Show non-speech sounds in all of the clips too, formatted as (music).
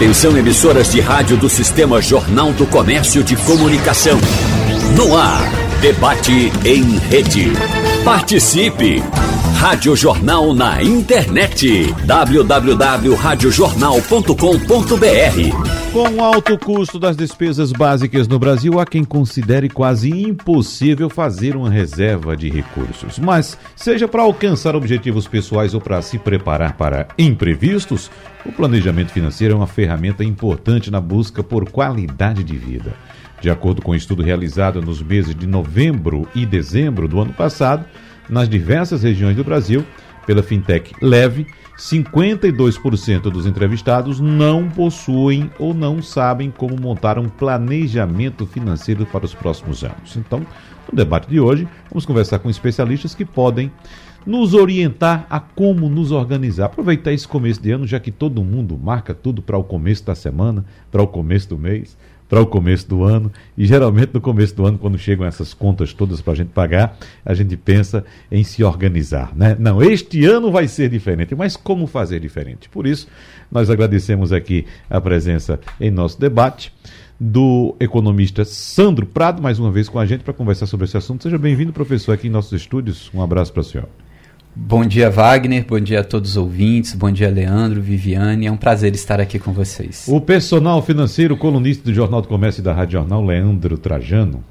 Atenção emissoras de rádio do Sistema Jornal do Comércio de Comunicação. No ar, debate em rede. Participe! Rádio Jornal na internet. www.radiojornal.com.br Com o alto custo das despesas básicas no Brasil, há quem considere quase impossível fazer uma reserva de recursos. Mas, seja para alcançar objetivos pessoais ou para se preparar para imprevistos, o planejamento financeiro é uma ferramenta importante na busca por qualidade de vida. De acordo com um estudo realizado nos meses de novembro e dezembro do ano passado, nas diversas regiões do Brasil, pela fintech Leve, 52% dos entrevistados não possuem ou não sabem como montar um planejamento financeiro para os próximos anos. Então, no debate de hoje, vamos conversar com especialistas que podem nos orientar a como nos organizar. Aproveitar esse começo de ano, já que todo mundo marca tudo para o começo da semana, para o começo do mês para o começo do ano. E geralmente no começo do ano, quando chegam essas contas todas para a gente pagar, a gente pensa em se organizar. Né? Não, este ano vai ser diferente, mas como fazer diferente? Por isso, nós agradecemos aqui a presença em nosso debate do economista Sandro Prado, mais uma vez com a gente para conversar sobre esse assunto. Seja bem-vindo, professor, aqui em nossos estúdios. Um abraço para o senhor. Bom dia, Wagner. Bom dia a todos os ouvintes. Bom dia, Leandro, Viviane. É um prazer estar aqui com vocês. O personal financeiro, colunista do Jornal do Comércio e da Rádio Jornal, Leandro Trajano.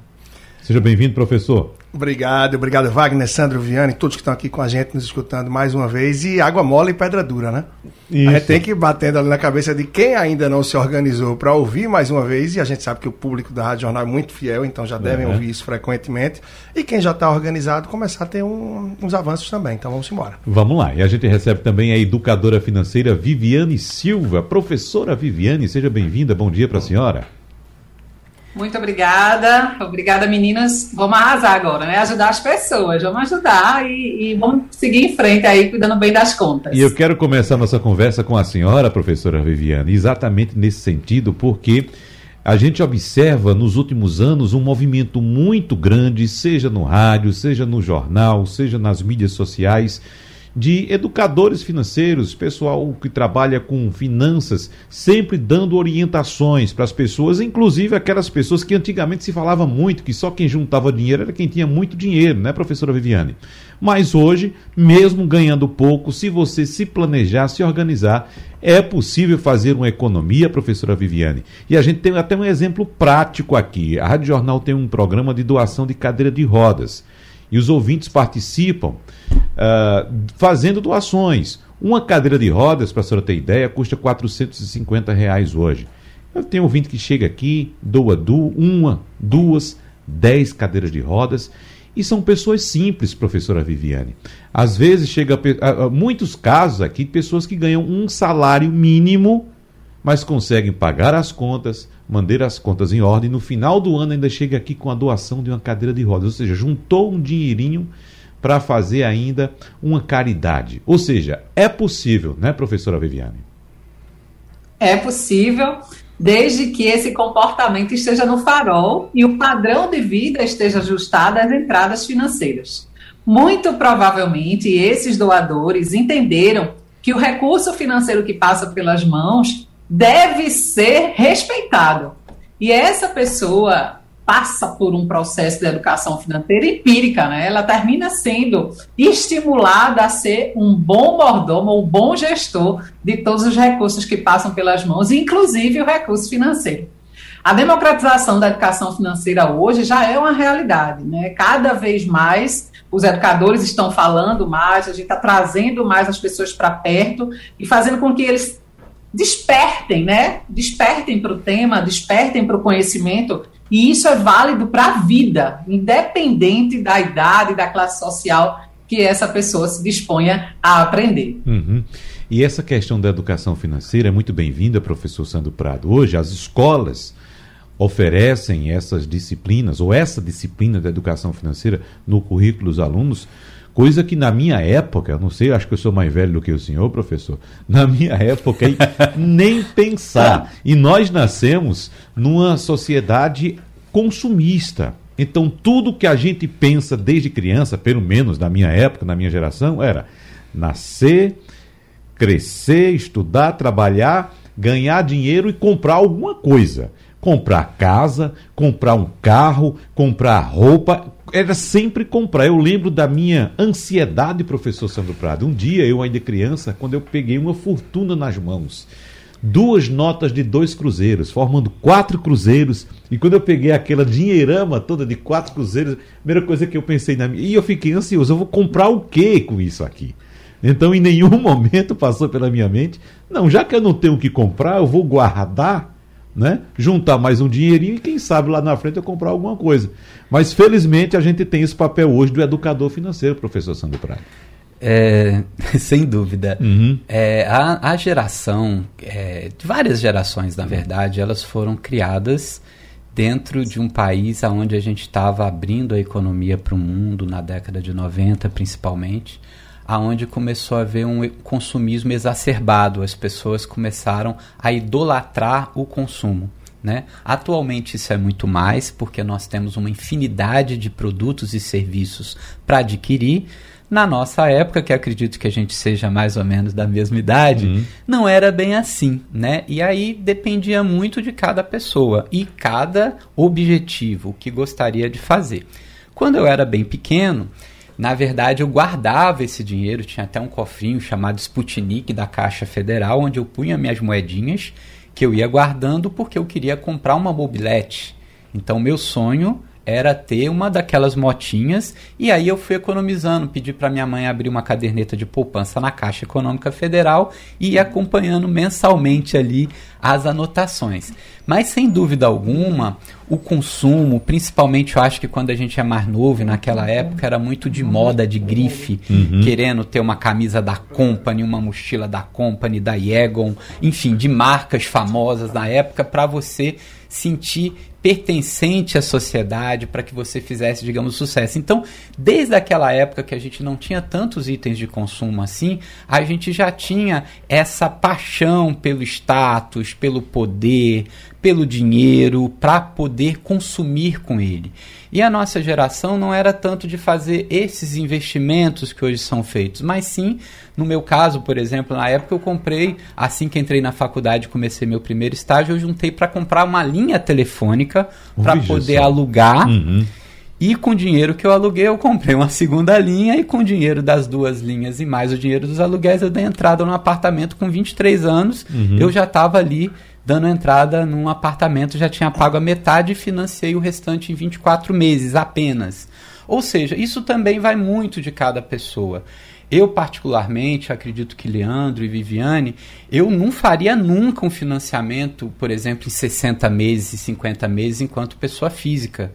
Seja bem-vindo, professor. Obrigado, obrigado, Wagner, Sandro, Viane, todos que estão aqui com a gente, nos escutando mais uma vez. E água mole e pedra dura, né? Isso. A gente tem que ir batendo ali na cabeça de quem ainda não se organizou para ouvir mais uma vez. E a gente sabe que o público da Rádio Jornal é muito fiel, então já devem uhum. ouvir isso frequentemente. E quem já está organizado, começar a ter um, uns avanços também. Então vamos embora. Vamos lá. E a gente recebe também a educadora financeira Viviane Silva. Professora Viviane, seja bem-vinda. Bom dia para a senhora. Muito obrigada. Obrigada, meninas. Vamos arrasar agora, né? Ajudar as pessoas. Vamos ajudar e, e, vamos seguir em frente aí, cuidando bem das contas. E eu quero começar nossa conversa com a senhora, professora Viviane, exatamente nesse sentido, porque a gente observa nos últimos anos um movimento muito grande, seja no rádio, seja no jornal, seja nas mídias sociais de educadores financeiros, pessoal que trabalha com finanças, sempre dando orientações para as pessoas, inclusive aquelas pessoas que antigamente se falava muito que só quem juntava dinheiro era quem tinha muito dinheiro, né, professora Viviane? Mas hoje, mesmo ganhando pouco, se você se planejar, se organizar, é possível fazer uma economia, professora Viviane. E a gente tem até um exemplo prático aqui. A Rádio Jornal tem um programa de doação de cadeira de rodas e os ouvintes participam uh, fazendo doações. Uma cadeira de rodas, para a senhora ter ideia, custa 450 reais hoje. Eu tenho ouvinte que chega aqui, doa du uma, duas, dez cadeiras de rodas. E são pessoas simples, professora Viviane. Às vezes chega a, a, muitos casos aqui, pessoas que ganham um salário mínimo, mas conseguem pagar as contas, manter as contas em ordem. No final do ano ainda chega aqui com a doação de uma cadeira de rodas, ou seja, juntou um dinheirinho para fazer ainda uma caridade. Ou seja, é possível, né, professora Viviane? É possível, desde que esse comportamento esteja no farol e o padrão de vida esteja ajustado às entradas financeiras. Muito provavelmente esses doadores entenderam que o recurso financeiro que passa pelas mãos deve ser respeitado. E essa pessoa passa por um processo de educação financeira empírica, né? Ela termina sendo estimulada a ser um bom mordomo, um bom gestor de todos os recursos que passam pelas mãos, inclusive o recurso financeiro. A democratização da educação financeira hoje já é uma realidade, né? Cada vez mais os educadores estão falando mais, a gente está trazendo mais as pessoas para perto e fazendo com que eles despertem, né? Despertem para o tema, despertem para o conhecimento, e isso é válido para a vida, independente da idade, da classe social que essa pessoa se disponha a aprender. Uhum. E essa questão da educação financeira é muito bem-vinda, professor Sandro Prado. Hoje, as escolas oferecem essas disciplinas, ou essa disciplina da educação financeira no currículo dos alunos, Coisa que na minha época, não sei, acho que eu sou mais velho do que o senhor, professor, na minha época, (laughs) nem pensar. E nós nascemos numa sociedade consumista. Então, tudo que a gente pensa desde criança, pelo menos na minha época, na minha geração, era nascer, crescer, estudar, trabalhar, ganhar dinheiro e comprar alguma coisa. Comprar casa, comprar um carro, comprar roupa. Era sempre comprar. Eu lembro da minha ansiedade, professor Sandro Prado. Um dia, eu ainda criança, quando eu peguei uma fortuna nas mãos duas notas de dois cruzeiros, formando quatro cruzeiros. E quando eu peguei aquela dinheirama toda de quatro cruzeiros, a primeira coisa que eu pensei na minha. E eu fiquei ansioso, eu vou comprar o que com isso aqui? Então, em nenhum (laughs) momento passou pela minha mente, não, já que eu não tenho o que comprar, eu vou guardar, né? Juntar mais um dinheirinho e quem sabe lá na frente eu comprar alguma coisa. Mas felizmente a gente tem esse papel hoje do educador financeiro, professor Sandro Praia. É, (laughs) sem dúvida. Uhum. É, a, a, geração, é, várias gerações, na verdade, elas foram criadas dentro de um país onde a gente estava abrindo a economia para o mundo, na década de 90 principalmente, aonde começou a haver um consumismo exacerbado. As pessoas começaram a idolatrar o consumo. Né? Atualmente isso é muito mais, porque nós temos uma infinidade de produtos e serviços para adquirir, na nossa época, que acredito que a gente seja mais ou menos da mesma idade, uhum. não era bem assim, né? E aí dependia muito de cada pessoa e cada objetivo que gostaria de fazer. Quando eu era bem pequeno, na verdade eu guardava esse dinheiro, tinha até um cofrinho chamado Sputnik da Caixa Federal, onde eu punha minhas moedinhas que eu ia guardando porque eu queria comprar uma mobilete. Então meu sonho era ter uma daquelas motinhas e aí eu fui economizando, pedi para minha mãe abrir uma caderneta de poupança na Caixa Econômica Federal e ia acompanhando mensalmente ali as anotações. Mas sem dúvida alguma, o consumo, principalmente eu acho que quando a gente é mais novo, naquela época era muito de moda, de grife, uhum. querendo ter uma camisa da Company, uma mochila da Company, da Yegon, enfim, de marcas famosas na época para você sentir pertencente à sociedade para que você fizesse, digamos, sucesso. Então, desde aquela época que a gente não tinha tantos itens de consumo assim, a gente já tinha essa paixão pelo status, pelo poder, pelo dinheiro, para poder consumir com ele. E a nossa geração não era tanto de fazer esses investimentos que hoje são feitos, mas sim, no meu caso, por exemplo, na época eu comprei, assim que entrei na faculdade e comecei meu primeiro estágio, eu juntei para comprar uma linha telefônica para poder alugar. Uhum. E com o dinheiro que eu aluguei, eu comprei uma (laughs) segunda linha e com o dinheiro das duas linhas e mais o dinheiro dos aluguéis, eu dei entrada num apartamento com 23 anos. Uhum. Eu já estava ali dando entrada num apartamento, já tinha pago a metade e financiei o restante em 24 meses apenas. Ou seja, isso também vai muito de cada pessoa. Eu, particularmente, acredito que Leandro e Viviane, eu não faria nunca um financiamento, por exemplo, em 60 meses e 50 meses enquanto pessoa física.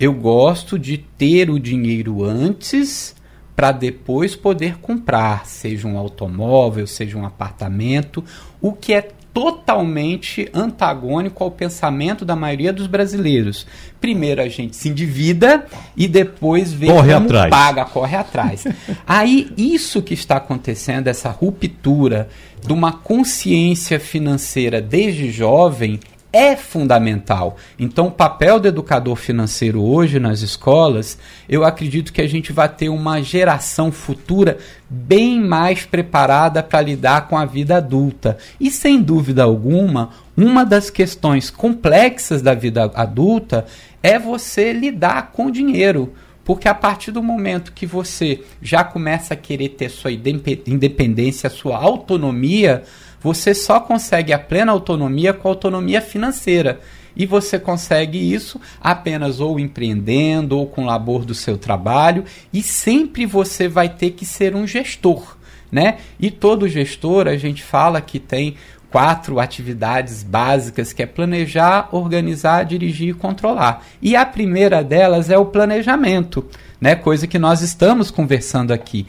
Eu gosto de ter o dinheiro antes para depois poder comprar, seja um automóvel, seja um apartamento, o que é totalmente antagônico ao pensamento da maioria dos brasileiros. Primeiro a gente se endivida e depois vê corre como atrás. paga, corre atrás. (laughs) Aí isso que está acontecendo, essa ruptura de uma consciência financeira desde jovem, é fundamental. Então, o papel do educador financeiro hoje nas escolas, eu acredito que a gente vai ter uma geração futura bem mais preparada para lidar com a vida adulta. E, sem dúvida alguma, uma das questões complexas da vida adulta é você lidar com dinheiro. Porque a partir do momento que você já começa a querer ter sua independência, sua autonomia, você só consegue a plena autonomia com autonomia financeira. E você consegue isso apenas ou empreendendo ou com o labor do seu trabalho, e sempre você vai ter que ser um gestor, né? E todo gestor, a gente fala que tem quatro atividades básicas que é planejar, organizar, dirigir e controlar. E a primeira delas é o planejamento, né? Coisa que nós estamos conversando aqui.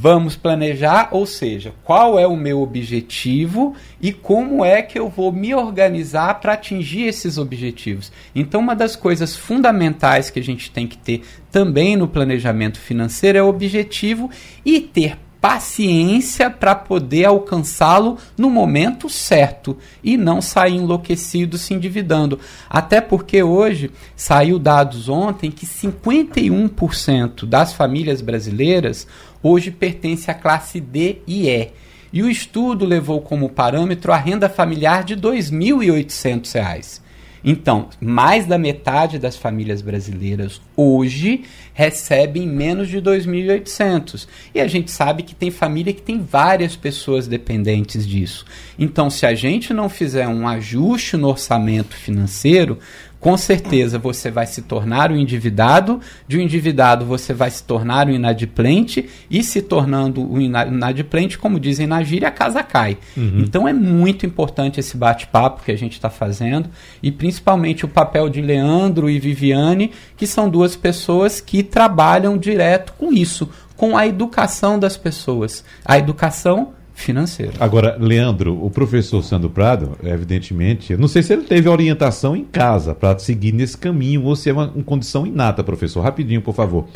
Vamos planejar, ou seja, qual é o meu objetivo e como é que eu vou me organizar para atingir esses objetivos. Então, uma das coisas fundamentais que a gente tem que ter também no planejamento financeiro é o objetivo e ter paciência para poder alcançá-lo no momento certo e não sair enlouquecido se endividando. Até porque hoje saiu dados ontem que 51% das famílias brasileiras hoje pertence à classe D e E. E o estudo levou como parâmetro a renda familiar de R$ 2.800. Então, mais da metade das famílias brasileiras hoje recebem menos de 2.800. E a gente sabe que tem família que tem várias pessoas dependentes disso. Então, se a gente não fizer um ajuste no orçamento financeiro, com certeza você vai se tornar um endividado, de um endividado você vai se tornar um inadimplente, e se tornando um inadimplente, como dizem na gíria, a casa cai. Uhum. Então é muito importante esse bate-papo que a gente está fazendo, e principalmente o papel de Leandro e Viviane, que são duas pessoas que trabalham direto com isso, com a educação das pessoas. A educação financeiro. Agora, Leandro, o professor Sandro Prado, evidentemente, eu não sei se ele teve orientação em casa para seguir nesse caminho ou se é uma, uma, condição inata, professor. Rapidinho, por favor.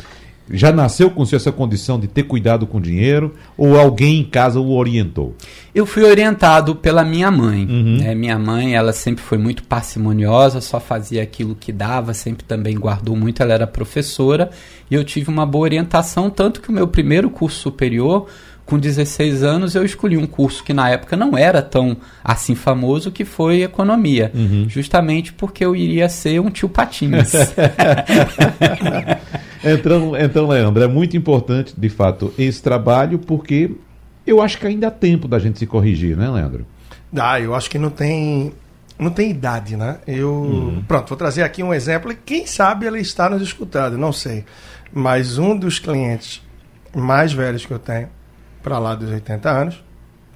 Já nasceu com essa condição de ter cuidado com o dinheiro ou alguém em casa o orientou? Eu fui orientado pela minha mãe. Uhum. É, minha mãe, ela sempre foi muito parcimoniosa, só fazia aquilo que dava, sempre também guardou muito. Ela era professora e eu tive uma boa orientação, tanto que o meu primeiro curso superior com 16 anos eu escolhi um curso que na época não era tão assim famoso, que foi economia. Uhum. Justamente porque eu iria ser um tio Patinhas. (laughs) então, então, Leandro, é muito importante, de fato, esse trabalho, porque eu acho que ainda há tempo da gente se corrigir, né, Leandro? Ah, eu acho que não tem não tem idade, né? Eu, uhum. pronto, vou trazer aqui um exemplo e quem sabe ele está nos escutando, não sei. Mas um dos clientes mais velhos que eu tenho, para lá dos 80 anos,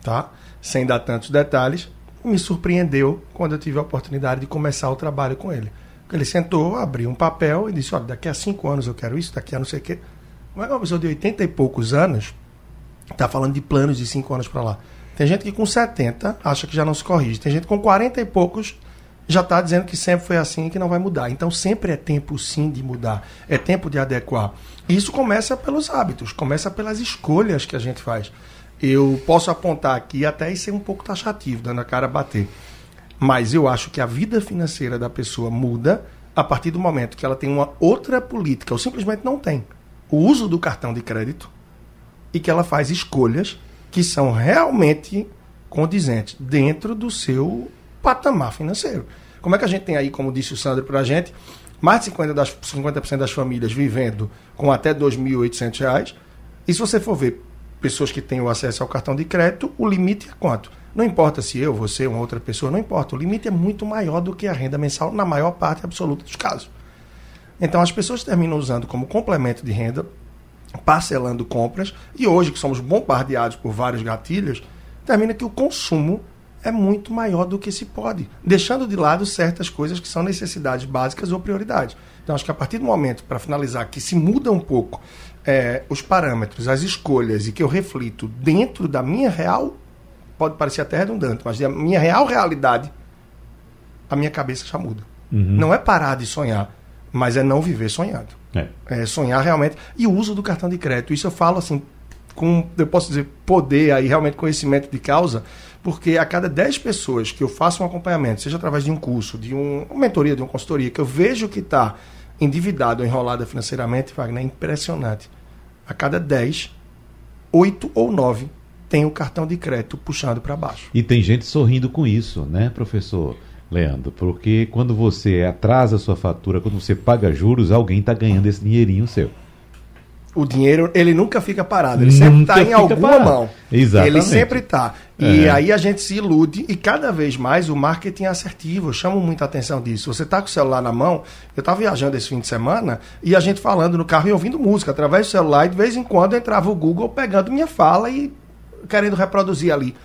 tá? Sem dar tantos detalhes, me surpreendeu quando eu tive a oportunidade de começar o trabalho com ele. Ele sentou, abriu um papel e disse: Olha, daqui a cinco anos eu quero isso, daqui a não sei o quê. Mas uma pessoa de 80 e poucos anos está falando de planos de cinco anos para lá. Tem gente que com 70 acha que já não se corrige. Tem gente com 40 e poucos já está dizendo que sempre foi assim e que não vai mudar. Então sempre é tempo sim de mudar, é tempo de adequar. Isso começa pelos hábitos, começa pelas escolhas que a gente faz. Eu posso apontar aqui até e ser um pouco taxativo, dando a cara a bater. Mas eu acho que a vida financeira da pessoa muda a partir do momento que ela tem uma outra política, ou simplesmente não tem. O uso do cartão de crédito e que ela faz escolhas que são realmente condizentes dentro do seu patamar financeiro. Como é que a gente tem aí, como disse o Sandro para a gente, mais de 50%, das, 50 das famílias vivendo com até R$ 2.800, e se você for ver pessoas que têm o acesso ao cartão de crédito, o limite é quanto? Não importa se eu, você, uma outra pessoa, não importa. O limite é muito maior do que a renda mensal, na maior parte absoluta dos casos. Então as pessoas terminam usando como complemento de renda, parcelando compras, e hoje que somos bombardeados por vários gatilhos, termina que o consumo é muito maior do que se pode, deixando de lado certas coisas que são necessidades básicas ou prioridades. Então, acho que a partir do momento, para finalizar, que se muda um pouco é, os parâmetros, as escolhas e que eu reflito dentro da minha real, pode parecer até redundante, mas da minha real realidade, a minha cabeça já muda. Uhum. Não é parar de sonhar, mas é não viver sonhando. É. é sonhar realmente. E o uso do cartão de crédito, isso eu falo assim, com, eu posso dizer, poder aí, realmente conhecimento de causa, porque a cada 10 pessoas que eu faço um acompanhamento, seja através de um curso, de um, uma mentoria, de uma consultoria, que eu vejo que está endividado ou enrolada financeiramente, Wagner, é impressionante. A cada 10, 8 ou 9 tem o cartão de crédito puxando para baixo. E tem gente sorrindo com isso, né, professor? Leandro, porque quando você atrasa a sua fatura, quando você paga juros, alguém está ganhando esse dinheirinho seu o dinheiro ele nunca fica parado, ele sempre está em alguma parado. mão. Exatamente. Ele sempre está. E é. aí a gente se ilude e cada vez mais o marketing é assertivo. Eu chamo muita atenção disso. Você está com o celular na mão. Eu estava viajando esse fim de semana e a gente falando no carro e ouvindo música através do celular. E de vez em quando entrava o Google pegando minha fala e querendo reproduzir ali.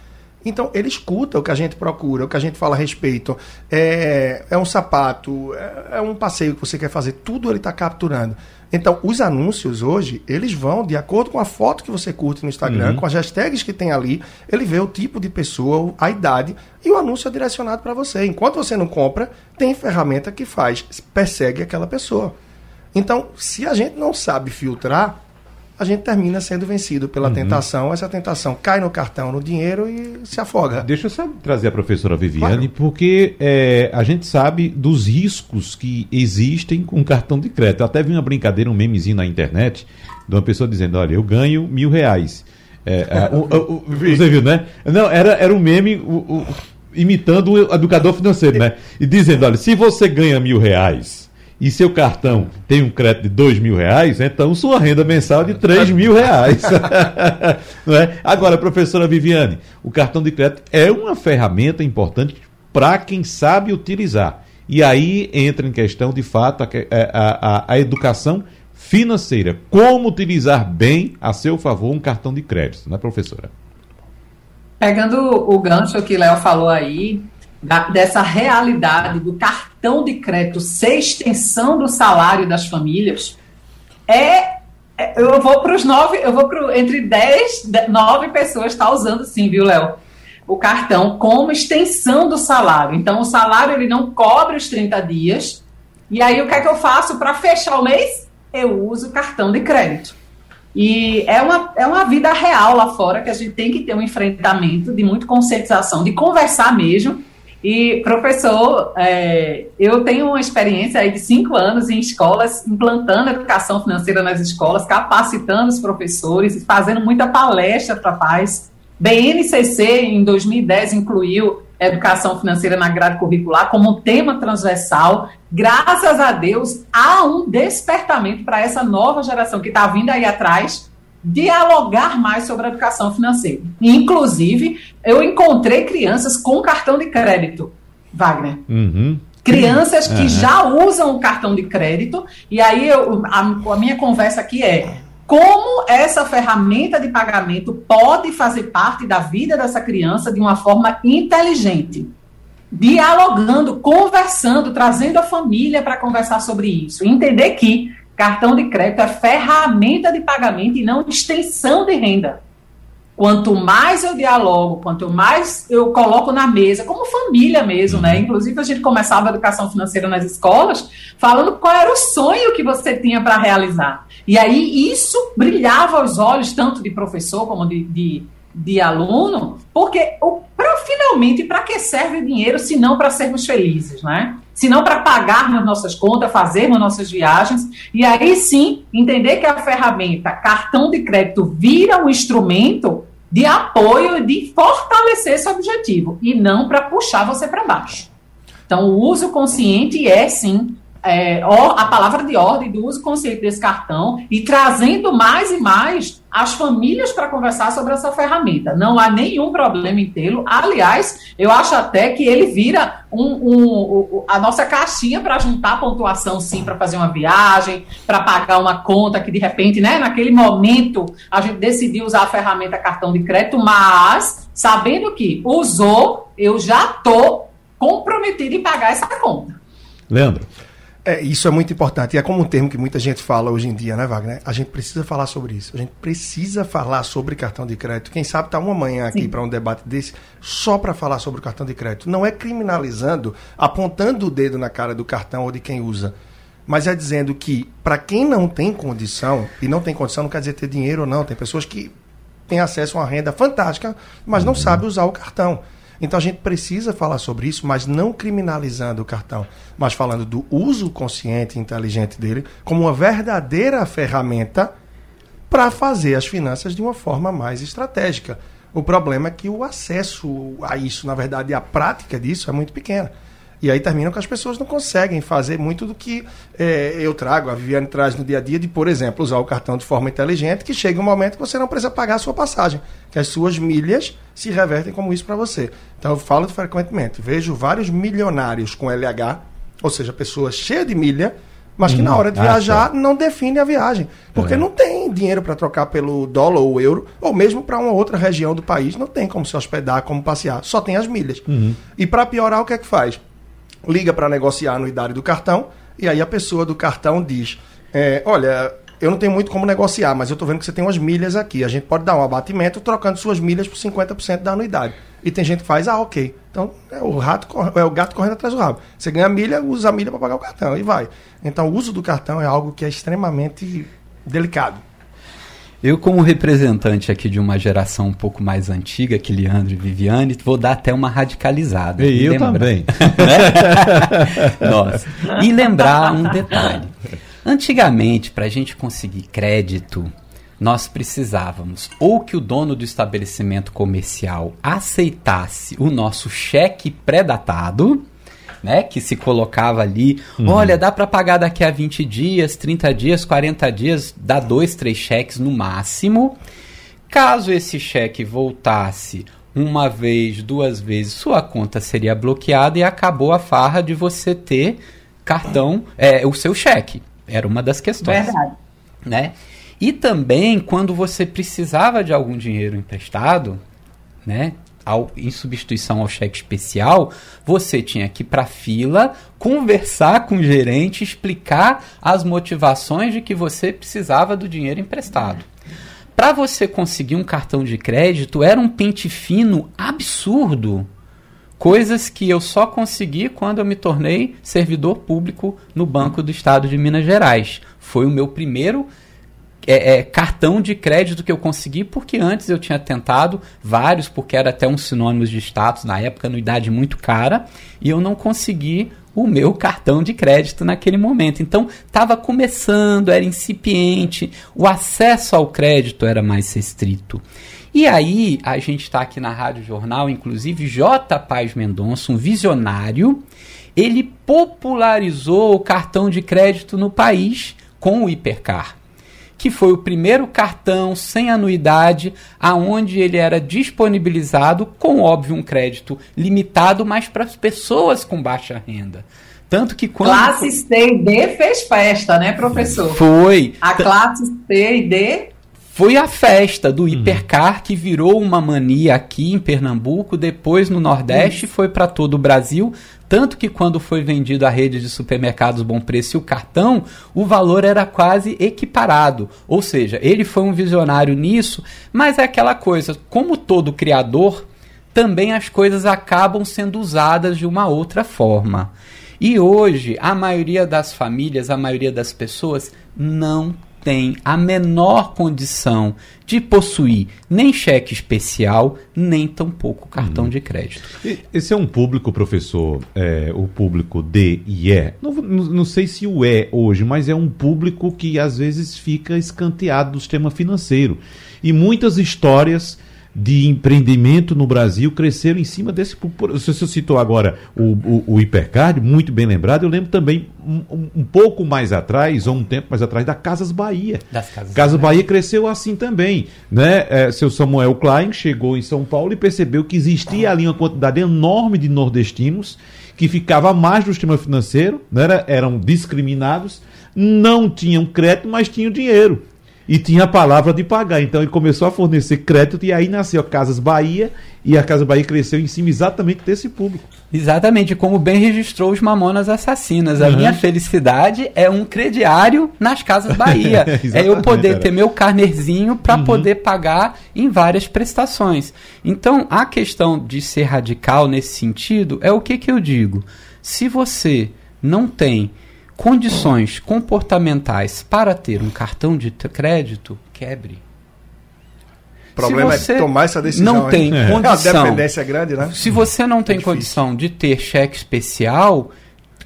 Então, ele escuta o que a gente procura, o que a gente fala a respeito. É, é um sapato, é, é um passeio que você quer fazer, tudo ele está capturando. Então, os anúncios hoje, eles vão de acordo com a foto que você curte no Instagram, uhum. com as hashtags que tem ali, ele vê o tipo de pessoa, a idade, e o anúncio é direcionado para você. Enquanto você não compra, tem ferramenta que faz, persegue aquela pessoa. Então, se a gente não sabe filtrar, a gente termina sendo vencido pela uhum. tentação. Essa tentação cai no cartão, no dinheiro e se afoga. Deixa eu só trazer a professora Viviane, claro. porque é, a gente sabe dos riscos que existem com cartão de crédito. Eu até vi uma brincadeira, um memezinho na internet, de uma pessoa dizendo: Olha, eu ganho mil reais. É, é, o, o, o, (laughs) você viu, né? Não, era, era um meme o, imitando o educador financeiro, né? E dizendo: olha, se você ganha mil reais e seu cartão tem um crédito de dois mil reais, então sua renda mensal é de três mil reais. (laughs) Não é? Agora, professora Viviane, o cartão de crédito é uma ferramenta importante para quem sabe utilizar. E aí entra em questão, de fato, a, a, a, a educação financeira. Como utilizar bem a seu favor um cartão de crédito, né, professora? Pegando o gancho que Léo falou aí, da, dessa realidade do cartão de crédito ser extensão do salário das famílias, é, é eu vou para os nove, eu vou para entre dez, nove pessoas está usando sim, viu, Léo? O cartão como extensão do salário. Então, o salário ele não cobre os 30 dias. E aí, o que é que eu faço para fechar o mês? Eu uso o cartão de crédito. E é uma, é uma vida real lá fora que a gente tem que ter um enfrentamento de muita conscientização, de conversar mesmo. E, professor, é, eu tenho uma experiência aí de cinco anos em escolas, implantando educação financeira nas escolas, capacitando os professores e fazendo muita palestra para pais. BNCC, em 2010, incluiu educação financeira na grade curricular como um tema transversal. Graças a Deus, há um despertamento para essa nova geração que está vindo aí atrás dialogar mais sobre a educação financeira. Inclusive, eu encontrei crianças com cartão de crédito, Wagner. Uhum. Crianças que uhum. já usam o cartão de crédito, e aí eu, a, a minha conversa aqui é como essa ferramenta de pagamento pode fazer parte da vida dessa criança de uma forma inteligente. Dialogando, conversando, trazendo a família para conversar sobre isso. Entender que cartão de crédito é ferramenta de pagamento e não extensão de renda. Quanto mais eu dialogo, quanto mais eu coloco na mesa, como família mesmo, né? Uhum. Inclusive, a gente começava a educação financeira nas escolas, falando qual era o sonho que você tinha para realizar. E aí isso brilhava aos olhos, tanto de professor como de, de, de aluno, porque para finalmente, para que serve o dinheiro se não para sermos felizes, né? Se não para pagarmos nossas contas, fazermos nossas viagens. E aí sim, entender que a ferramenta cartão de crédito vira um instrumento de apoio, de fortalecer esse objetivo, e não para puxar você para baixo. Então, o uso consciente é sim é, a palavra de ordem do uso consciente desse cartão e trazendo mais e mais as famílias para conversar sobre essa ferramenta. Não há nenhum problema em tê-lo. Aliás, eu acho até que ele vira um, um, a nossa caixinha para juntar pontuação, sim, para fazer uma viagem, para pagar uma conta que de repente, né, naquele momento, a gente decidiu usar a ferramenta cartão de crédito, mas sabendo que usou, eu já estou comprometido em pagar essa conta. Leandro. É, isso é muito importante. E é como um termo que muita gente fala hoje em dia, né, Wagner? A gente precisa falar sobre isso. A gente precisa falar sobre cartão de crédito. Quem sabe tá uma manhã aqui para um debate desse só para falar sobre o cartão de crédito. Não é criminalizando, apontando o dedo na cara do cartão ou de quem usa. Mas é dizendo que, para quem não tem condição, e não tem condição não quer dizer ter dinheiro ou não, tem pessoas que têm acesso a uma renda fantástica, mas não uhum. sabem usar o cartão. Então a gente precisa falar sobre isso, mas não criminalizando o cartão, mas falando do uso consciente e inteligente dele como uma verdadeira ferramenta para fazer as finanças de uma forma mais estratégica. O problema é que o acesso a isso, na verdade, a prática disso é muito pequena. E aí termina que as pessoas não conseguem fazer muito do que é, eu trago, a Viviane traz no dia a dia, de, por exemplo, usar o cartão de forma inteligente, que chega um momento que você não precisa pagar a sua passagem, que as suas milhas se revertem como isso para você. Então eu falo frequentemente, vejo vários milionários com LH, ou seja, pessoas cheias de milha, mas que na hora de viajar tá. não define a viagem. Porque é. não tem dinheiro para trocar pelo dólar ou euro, ou mesmo para uma outra região do país, não tem como se hospedar, como passear, só tem as milhas. Uhum. E para piorar, o que é que faz? Liga para negociar a anuidade do cartão, e aí a pessoa do cartão diz: é, Olha, eu não tenho muito como negociar, mas eu estou vendo que você tem umas milhas aqui. A gente pode dar um abatimento trocando suas milhas por 50% da anuidade. E tem gente que faz, ah, ok. Então é o, rato, é o gato correndo atrás do rabo. Você ganha milha, usa a milha para pagar o cartão e vai. Então o uso do cartão é algo que é extremamente delicado. Eu, como representante aqui de uma geração um pouco mais antiga que Leandro e Viviane, vou dar até uma radicalizada. E eu lembrar. também. (laughs) Nossa. E lembrar um detalhe. Antigamente, para a gente conseguir crédito, nós precisávamos ou que o dono do estabelecimento comercial aceitasse o nosso cheque pré-datado, né, que se colocava ali, uhum. olha, dá para pagar daqui a 20 dias, 30 dias, 40 dias, dá dois, três cheques no máximo. Caso esse cheque voltasse uma vez, duas vezes, sua conta seria bloqueada e acabou a farra de você ter cartão, é, o seu cheque. Era uma das questões. Verdade. Né? E também, quando você precisava de algum dinheiro emprestado, né, ao, em substituição ao cheque especial, você tinha que ir para fila, conversar com o gerente, explicar as motivações de que você precisava do dinheiro emprestado. Para você conseguir um cartão de crédito, era um pente fino absurdo. Coisas que eu só consegui quando eu me tornei servidor público no Banco do Estado de Minas Gerais. Foi o meu primeiro é, é, cartão de crédito que eu consegui, porque antes eu tinha tentado vários, porque era até um sinônimo de status na época, anuidade muito cara, e eu não consegui o meu cartão de crédito naquele momento. Então, estava começando, era incipiente, o acesso ao crédito era mais restrito. E aí, a gente está aqui na Rádio Jornal, inclusive, J. Paz Mendonça, um visionário, ele popularizou o cartão de crédito no país com o Hipercar que foi o primeiro cartão sem anuidade, aonde ele era disponibilizado com óbvio um crédito limitado, mas para as pessoas com baixa renda. Tanto que quando. Classe C e D fez festa, né, professor? Foi. A classe C e D foi a festa do hipercar que virou uma mania aqui em Pernambuco, depois no Nordeste, foi para todo o Brasil, tanto que quando foi vendido a rede de supermercados Bom Preço e o cartão, o valor era quase equiparado. Ou seja, ele foi um visionário nisso, mas é aquela coisa, como todo criador, também as coisas acabam sendo usadas de uma outra forma. E hoje, a maioria das famílias, a maioria das pessoas não tem a menor condição de possuir nem cheque especial, nem tampouco cartão hum. de crédito. Esse é um público, professor, é, o público D e E. Não, não, não, sei se o é hoje, mas é um público que às vezes fica escanteado do sistema financeiro. E muitas histórias de empreendimento no Brasil cresceram em cima desse. Você citou agora o, o, o Hipercard, muito bem lembrado. Eu lembro também um, um, pouco mais atrás, ou um tempo mais atrás, da Casas Bahia. Das Casas, Casas Bahia. Bahia cresceu assim também. Né? É, seu Samuel Klein chegou em São Paulo e percebeu que existia ali uma quantidade enorme de nordestinos que ficava mais do sistema financeiro, né? eram discriminados, não tinham crédito, mas tinham dinheiro e tinha a palavra de pagar. Então ele começou a fornecer crédito e aí nasceu a Casas Bahia e a Casa Bahia cresceu em cima exatamente desse público. Exatamente, como bem registrou os Mamonas Assassinas. A uhum. minha felicidade é um crediário nas Casas Bahia. (laughs) é eu poder ter meu carnerzinho para uhum. poder pagar em várias prestações. Então, a questão de ser radical nesse sentido é o que, que eu digo. Se você não tem condições comportamentais para ter um cartão de crédito, quebre. O problema é tomar essa decisão. Não tem é. condição. A dependência é grande, né? Se você não tem é condição de ter cheque especial,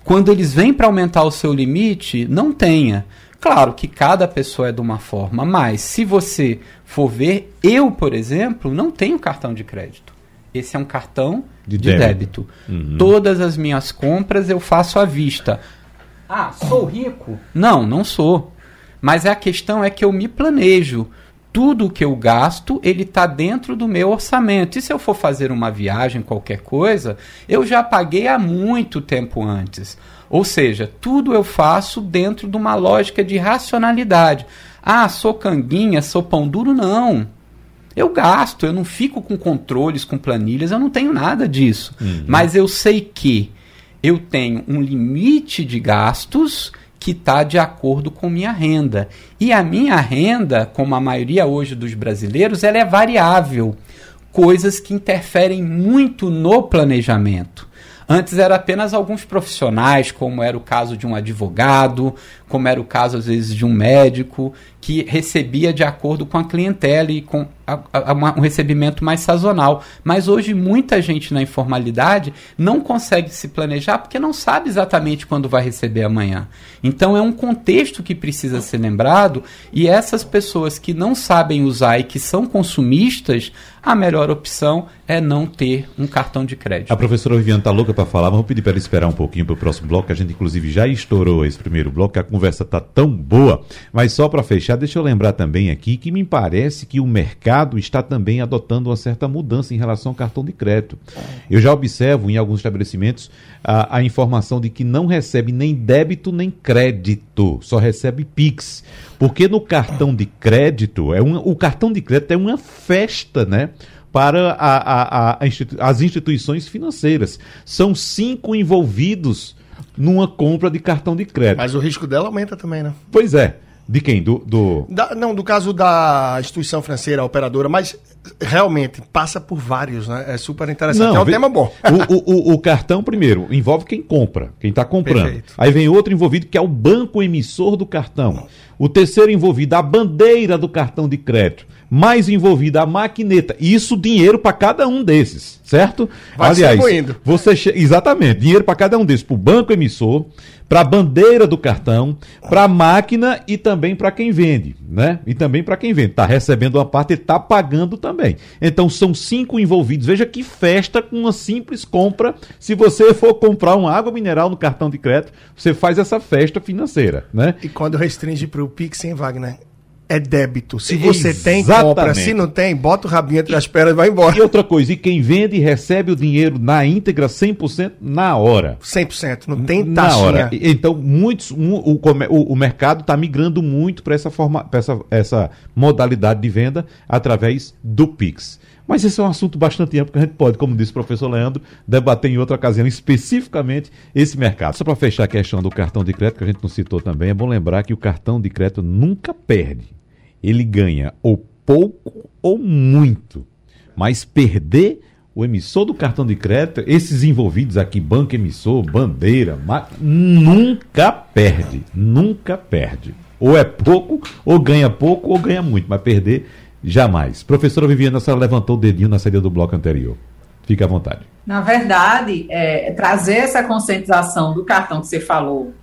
quando eles vêm para aumentar o seu limite, não tenha. Claro que cada pessoa é de uma forma, mas se você for ver, eu, por exemplo, não tenho cartão de crédito. Esse é um cartão de, de débito. débito. Uhum. Todas as minhas compras eu faço à vista. Ah, sou rico? Não, não sou. Mas a questão é que eu me planejo. Tudo que eu gasto, ele está dentro do meu orçamento. E se eu for fazer uma viagem, qualquer coisa, eu já paguei há muito tempo antes. Ou seja, tudo eu faço dentro de uma lógica de racionalidade. Ah, sou canguinha, sou pão duro? Não. Eu gasto, eu não fico com controles, com planilhas, eu não tenho nada disso. Uhum. Mas eu sei que eu tenho um limite de gastos que está de acordo com minha renda. E a minha renda, como a maioria hoje dos brasileiros, ela é variável. Coisas que interferem muito no planejamento. Antes era apenas alguns profissionais, como era o caso de um advogado, como era o caso às vezes de um médico, que recebia de acordo com a clientela e com a, a, um recebimento mais sazonal. Mas hoje muita gente na informalidade não consegue se planejar porque não sabe exatamente quando vai receber amanhã. Então é um contexto que precisa ser lembrado e essas pessoas que não sabem usar e que são consumistas, a melhor opção é não ter um cartão de crédito. A professora Viviane está louca para falar, vamos pedir para ela esperar um pouquinho para o próximo bloco, que a gente inclusive já estourou esse primeiro bloco, que a conversa está tão boa. Mas só para fechar, deixa eu lembrar também aqui que me parece que o mercado está também adotando uma certa mudança em relação ao cartão de crédito. Eu já observo em alguns estabelecimentos a, a informação de que não recebe nem débito nem crédito, só recebe PIX. Porque no cartão de crédito, é um, o cartão de crédito é uma festa, né? Para a, a, a, as instituições financeiras. São cinco envolvidos numa compra de cartão de crédito. Mas o risco dela aumenta também, né? Pois é. De quem? Do. do... Da, não, do caso da instituição financeira, operadora, mas realmente passa por vários, né? É super interessante. Não, é um tema bom. O, o, o, cartão, primeiro, envolve quem compra, quem está comprando. Perfeito. Aí vem outro envolvido que é o banco emissor do cartão. O terceiro envolvido, a bandeira do cartão de crédito mais envolvida a maquineta. Isso dinheiro para cada um desses, certo? Vai Aliás, você che... exatamente, dinheiro para cada um desses, para o banco emissor, para a bandeira do cartão, para a máquina e também para quem vende, né? E também para quem vende, está recebendo uma parte e está pagando também. Então são cinco envolvidos. Veja que festa com uma simples compra. Se você for comprar uma água mineral no cartão de crédito, você faz essa festa financeira, né? E quando restringe para o Pix, hein, Wagner? É débito. Se você Exatamente. tem, compra. Se não tem, bota o rabinho entre as pernas e vai embora. E outra coisa, e quem vende recebe o dinheiro na íntegra 100% na hora. 100%, não tem taxa. Na hora. Então, muitos, um, o, o, o, mercado está migrando muito para essa, forma, essa, essa modalidade de venda através do Pix. Mas esse é um assunto bastante amplo que a gente pode, como disse o professor Leandro, debater em outra ocasião, especificamente esse mercado. Só para fechar a questão do cartão de crédito, que a gente não citou também, é bom lembrar que o cartão de crédito nunca perde ele ganha ou pouco ou muito. Mas perder o emissor do cartão de crédito, esses envolvidos aqui, banco emissor, bandeira, nunca perde, nunca perde. Ou é pouco, ou ganha pouco, ou ganha muito, mas perder jamais. Professora Viviana, a senhora levantou o dedinho na saída do bloco anterior. Fique à vontade. Na verdade, é, trazer essa conscientização do cartão que você falou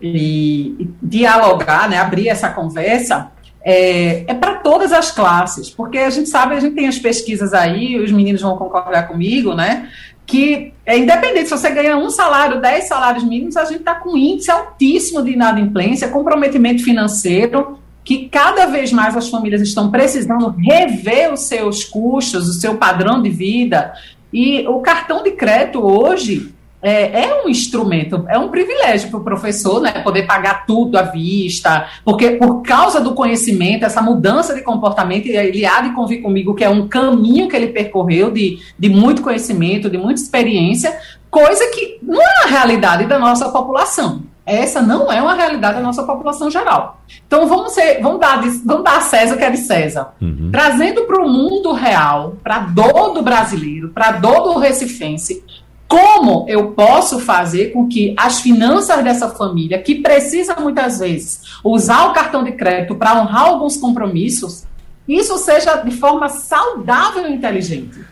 e, dialogar, né, abrir essa conversa, é, é para todas as classes, porque a gente sabe, a gente tem as pesquisas aí, os meninos vão concordar comigo, né? Que é independente se você ganha um salário, dez salários mínimos, a gente está com um índice altíssimo de inadimplência, comprometimento financeiro, que cada vez mais as famílias estão precisando rever os seus custos, o seu padrão de vida. E o cartão de crédito hoje é, é, um instrumento, é um privilégio para o professor, né, poder pagar tudo à vista, porque por causa do conhecimento, essa mudança de comportamento, ele há de convir comigo que é um caminho que ele percorreu de, de muito conhecimento, de muita experiência, coisa que não é a realidade da nossa população. Essa não é uma realidade da nossa população geral. Então vamos, ser, vamos, dar, vamos dar a César o que é de César. Uhum. Trazendo para o mundo real, para a dor do brasileiro, para a dor do recifense, como eu posso fazer com que as finanças dessa família, que precisa muitas vezes usar o cartão de crédito para honrar alguns compromissos, isso seja de forma saudável e inteligente?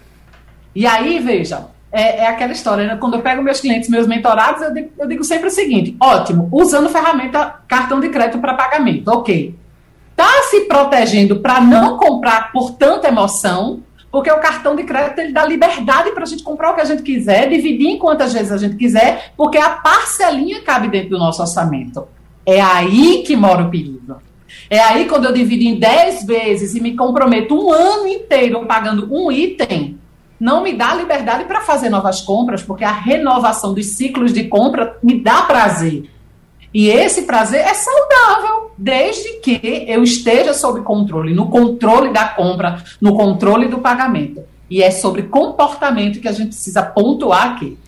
E aí, veja, é, é aquela história, né? quando eu pego meus clientes, meus mentorados, eu digo, eu digo sempre o seguinte: ótimo, usando ferramenta cartão de crédito para pagamento, ok. Está se protegendo para não comprar por tanta emoção, porque o cartão de crédito ele dá liberdade para a gente comprar o que a gente quiser, dividir em quantas vezes a gente quiser, porque a parcelinha cabe dentro do nosso orçamento. É aí que mora o perigo. É aí quando eu divido em 10 vezes e me comprometo um ano inteiro pagando um item, não me dá liberdade para fazer novas compras, porque a renovação dos ciclos de compra me dá prazer. E esse prazer é saudável, desde que eu esteja sob controle, no controle da compra, no controle do pagamento. E é sobre comportamento que a gente precisa pontuar aqui.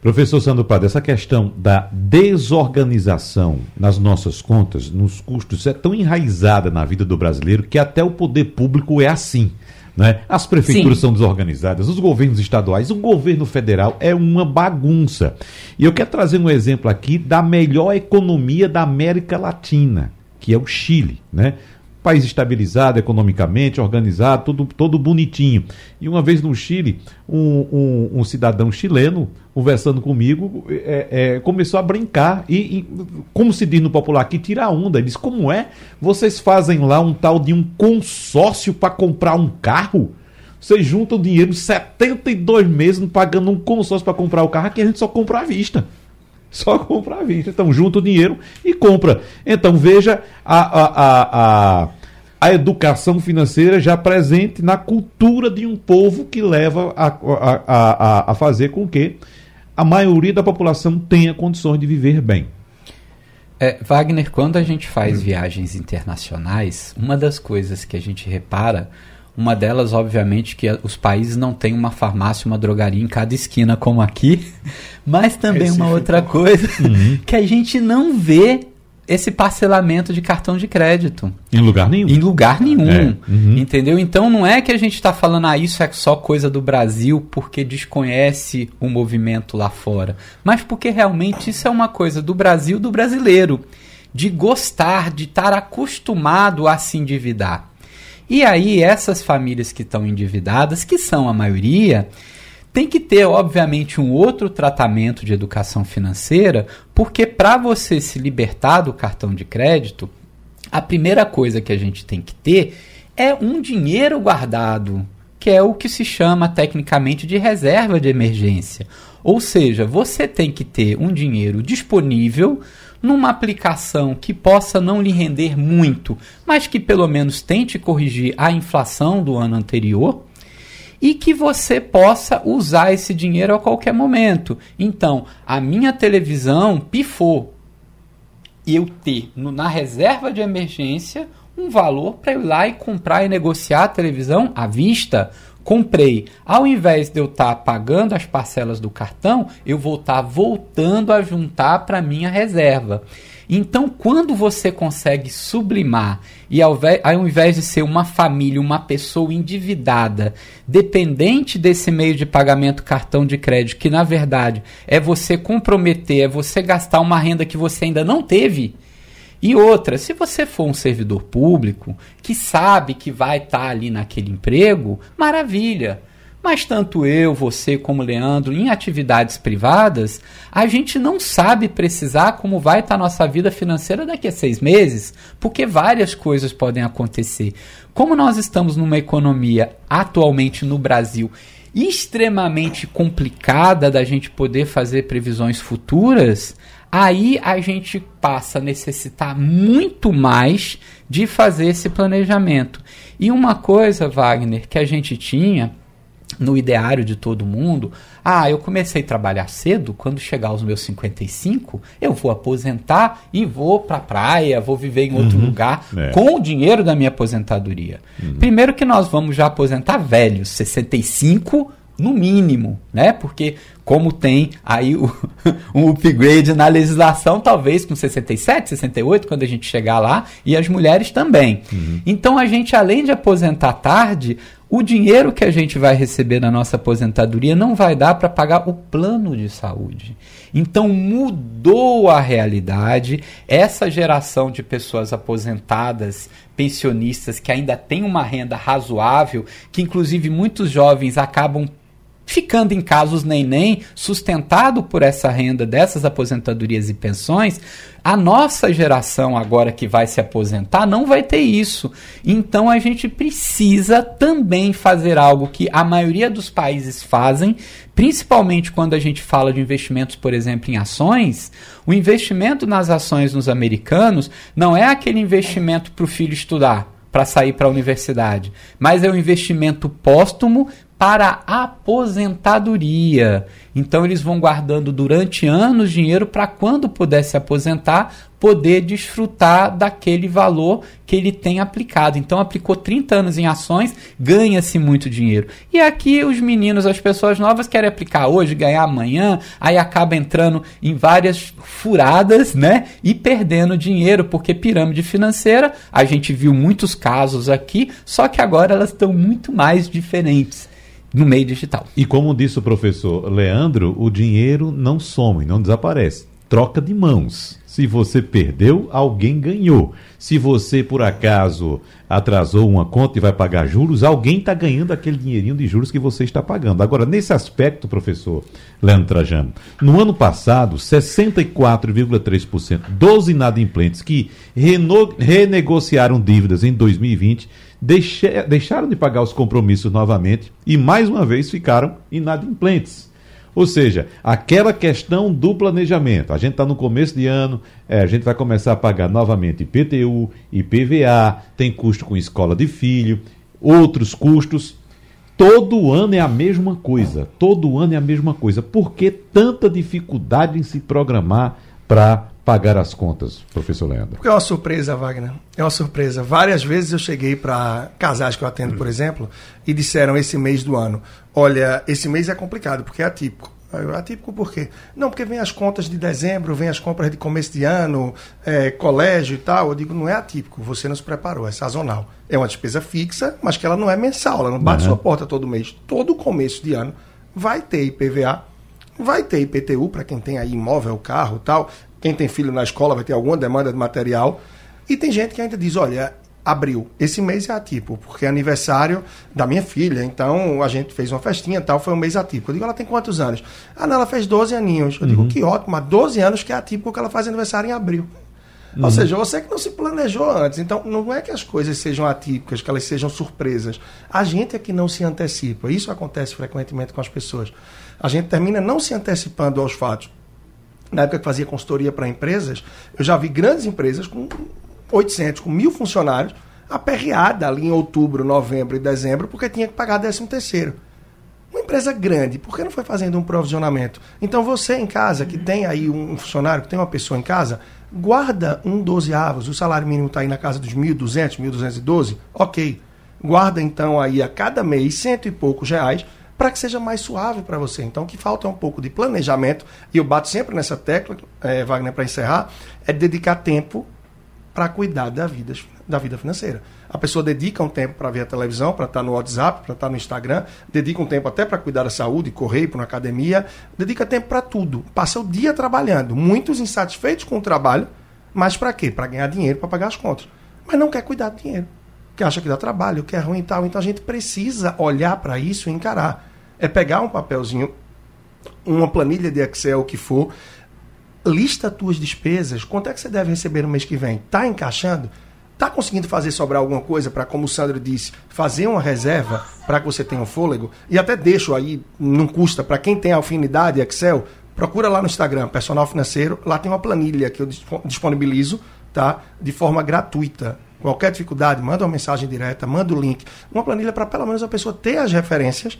Professor Sandro Prado, essa questão da desorganização nas nossas contas, nos custos, é tão enraizada na vida do brasileiro que até o poder público é assim. Né? As prefeituras Sim. são desorganizadas, os governos estaduais, o governo federal é uma bagunça. E eu quero trazer um exemplo aqui da melhor economia da América Latina, que é o Chile. Né? País estabilizado economicamente, organizado, tudo, todo bonitinho. E uma vez no Chile, um, um, um cidadão chileno, conversando comigo, é, é, começou a brincar. E, e, como se diz no popular aqui, tira onda. Ele disse: Como é? Vocês fazem lá um tal de um consórcio para comprar um carro? Vocês juntam dinheiro 72 meses pagando um consórcio para comprar o carro, aqui a gente só compra à vista. Só compra à vista. Então, junta o dinheiro e compra. Então, veja a, a, a, a, a educação financeira já presente na cultura de um povo que leva a, a, a, a fazer com que a maioria da população tenha condições de viver bem. É, Wagner, quando a gente faz viagens internacionais, uma das coisas que a gente repara uma delas, obviamente, que os países não têm uma farmácia, uma drogaria em cada esquina como aqui. (laughs) Mas também uma outra (laughs) coisa uhum. que a gente não vê esse parcelamento de cartão de crédito. Em lugar nenhum. Em lugar nenhum. É. Uhum. Entendeu? Então não é que a gente está falando, ah, isso é só coisa do Brasil porque desconhece o movimento lá fora. Mas porque realmente isso é uma coisa do Brasil, do brasileiro. De gostar, de estar acostumado a se endividar. E aí, essas famílias que estão endividadas, que são a maioria, tem que ter, obviamente, um outro tratamento de educação financeira, porque para você se libertar do cartão de crédito, a primeira coisa que a gente tem que ter é um dinheiro guardado, que é o que se chama tecnicamente de reserva de emergência. Ou seja, você tem que ter um dinheiro disponível numa aplicação que possa não lhe render muito, mas que pelo menos tente corrigir a inflação do ano anterior e que você possa usar esse dinheiro a qualquer momento. Então, a minha televisão pifou. Eu ter no, na reserva de emergência um valor para ir lá e comprar e negociar a televisão à vista comprei, ao invés de eu estar tá pagando as parcelas do cartão, eu vou estar tá voltando a juntar para minha reserva. Então, quando você consegue sublimar e ao, ao invés de ser uma família, uma pessoa endividada, dependente desse meio de pagamento cartão de crédito, que na verdade é você comprometer, é você gastar uma renda que você ainda não teve, e outra, se você for um servidor público que sabe que vai estar tá ali naquele emprego, maravilha. Mas tanto eu, você como Leandro, em atividades privadas, a gente não sabe precisar como vai estar tá nossa vida financeira daqui a seis meses, porque várias coisas podem acontecer. Como nós estamos numa economia atualmente no Brasil extremamente complicada da gente poder fazer previsões futuras, aí a gente passa a necessitar muito mais de fazer esse planejamento. E uma coisa, Wagner, que a gente tinha no ideário de todo mundo, ah, eu comecei a trabalhar cedo, quando chegar aos meus 55, eu vou aposentar e vou para a praia, vou viver em outro uhum, lugar é. com o dinheiro da minha aposentadoria. Uhum. Primeiro que nós vamos já aposentar velhos, 65 no mínimo, né? Porque como tem aí o, (laughs) um upgrade na legislação, talvez com 67, 68, quando a gente chegar lá, e as mulheres também. Uhum. Então a gente, além de aposentar tarde, o dinheiro que a gente vai receber na nossa aposentadoria não vai dar para pagar o plano de saúde. Então mudou a realidade. Essa geração de pessoas aposentadas, pensionistas, que ainda tem uma renda razoável, que inclusive muitos jovens acabam ficando em casos nem-nem, sustentado por essa renda dessas aposentadorias e pensões, a nossa geração agora que vai se aposentar não vai ter isso. Então a gente precisa também fazer algo que a maioria dos países fazem, principalmente quando a gente fala de investimentos, por exemplo, em ações. O investimento nas ações nos americanos não é aquele investimento para o filho estudar para sair para a universidade, mas é um investimento póstumo para aposentadoria. Então eles vão guardando durante anos dinheiro para quando puder se aposentar, poder desfrutar daquele valor que ele tem aplicado. Então aplicou 30 anos em ações, ganha-se muito dinheiro. E aqui os meninos, as pessoas novas querem aplicar hoje, ganhar amanhã, aí acaba entrando em várias furadas, né? E perdendo dinheiro, porque pirâmide financeira, a gente viu muitos casos aqui, só que agora elas estão muito mais diferentes no meio digital. E como disse o professor Leandro, o dinheiro não some, não desaparece. troca de mãos. Se você perdeu, alguém ganhou. Se você, por acaso, atrasou uma conta e vai pagar juros, alguém está ganhando aquele dinheirinho de juros que você está pagando. Agora, nesse aspecto, professor Leandro Trajano, no ano passado, 64,3% dos inadimplentes que renegociaram dívidas em 2020 deixaram de pagar os compromissos novamente e, mais uma vez, ficaram inadimplentes. Ou seja, aquela questão do planejamento. A gente está no começo de ano, é, a gente vai começar a pagar novamente IPTU, IPVA, tem custo com escola de filho, outros custos. Todo ano é a mesma coisa. Todo ano é a mesma coisa. Por que tanta dificuldade em se programar para pagar as contas, professor Leandro? Porque é uma surpresa, Wagner. É uma surpresa. Várias vezes eu cheguei para casais que eu atendo, por exemplo, e disseram esse mês do ano: olha, esse mês é complicado, porque é atípico. Atípico por quê? Não, porque vem as contas de dezembro, vem as compras de começo de ano, é, colégio e tal. Eu digo, não é atípico, você não se preparou, é sazonal. É uma despesa fixa, mas que ela não é mensal, ela não bate uhum. sua porta todo mês. Todo começo de ano vai ter IPVA, vai ter IPTU para quem tem aí imóvel, carro tal. Quem tem filho na escola vai ter alguma demanda de material. E tem gente que ainda diz: olha, abril, esse mês é atípico, porque é aniversário da minha filha, então a gente fez uma festinha tal, foi um mês atípico. Eu digo: ela tem quantos anos? Ah, não, ela fez 12 aninhos. Eu uhum. digo: que ótimo, mas 12 anos que é atípico que ela faz aniversário em abril. Uhum. Ou seja, você que não se planejou antes. Então, não é que as coisas sejam atípicas, que elas sejam surpresas. A gente é que não se antecipa. Isso acontece frequentemente com as pessoas. A gente termina não se antecipando aos fatos na época que fazia consultoria para empresas, eu já vi grandes empresas com 800, com mil funcionários, aperreada ali em outubro, novembro e dezembro, porque tinha que pagar 13 terceiro. Uma empresa grande, por que não foi fazendo um provisionamento? Então você em casa, que tem aí um funcionário, que tem uma pessoa em casa, guarda um 12 avos, o salário mínimo está aí na casa dos 1.200, 1.212, ok. Guarda então aí a cada mês cento e poucos reais para que seja mais suave para você. Então, o que falta é um pouco de planejamento, e eu bato sempre nessa tecla, é, Wagner, para encerrar, é dedicar tempo para cuidar da vida, da vida financeira. A pessoa dedica um tempo para ver a televisão, para estar tá no WhatsApp, para estar tá no Instagram, dedica um tempo até para cuidar da saúde, correr, para uma academia, dedica tempo para tudo. Passa o dia trabalhando, muitos insatisfeitos com o trabalho, mas para quê? Para ganhar dinheiro, para pagar as contas. Mas não quer cuidar do dinheiro que acha que dá trabalho, que é ruim e tal. Então a gente precisa olhar para isso e encarar. É pegar um papelzinho, uma planilha de Excel, o que for, lista tuas despesas, quanto é que você deve receber no mês que vem? Tá encaixando? Tá conseguindo fazer sobrar alguma coisa para, como o Sandro disse, fazer uma reserva para que você tenha um fôlego? E até deixo aí, não custa, para quem tem afinidade Excel, procura lá no Instagram, Personal Financeiro, lá tem uma planilha que eu disponibilizo, tá? De forma gratuita. Qualquer dificuldade, manda uma mensagem direta, manda o link. Uma planilha para pelo menos a pessoa ter as referências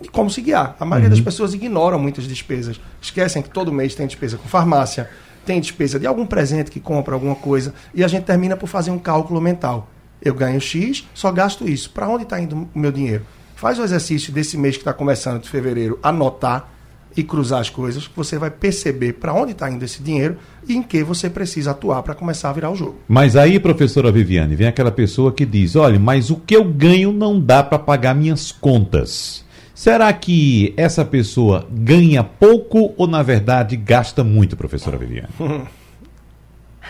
de como se guiar. A maioria uhum. das pessoas ignoram muitas despesas. Esquecem que todo mês tem despesa com farmácia, tem despesa de algum presente que compra, alguma coisa, e a gente termina por fazer um cálculo mental. Eu ganho X, só gasto isso. Para onde está indo o meu dinheiro? Faz o exercício desse mês que está começando, de fevereiro, anotar e cruzar as coisas, você vai perceber para onde está indo esse dinheiro e em que você precisa atuar para começar a virar o jogo. Mas aí, professora Viviane, vem aquela pessoa que diz: olha, mas o que eu ganho não dá para pagar minhas contas. Será que essa pessoa ganha pouco ou, na verdade, gasta muito, professora Viviane? (laughs)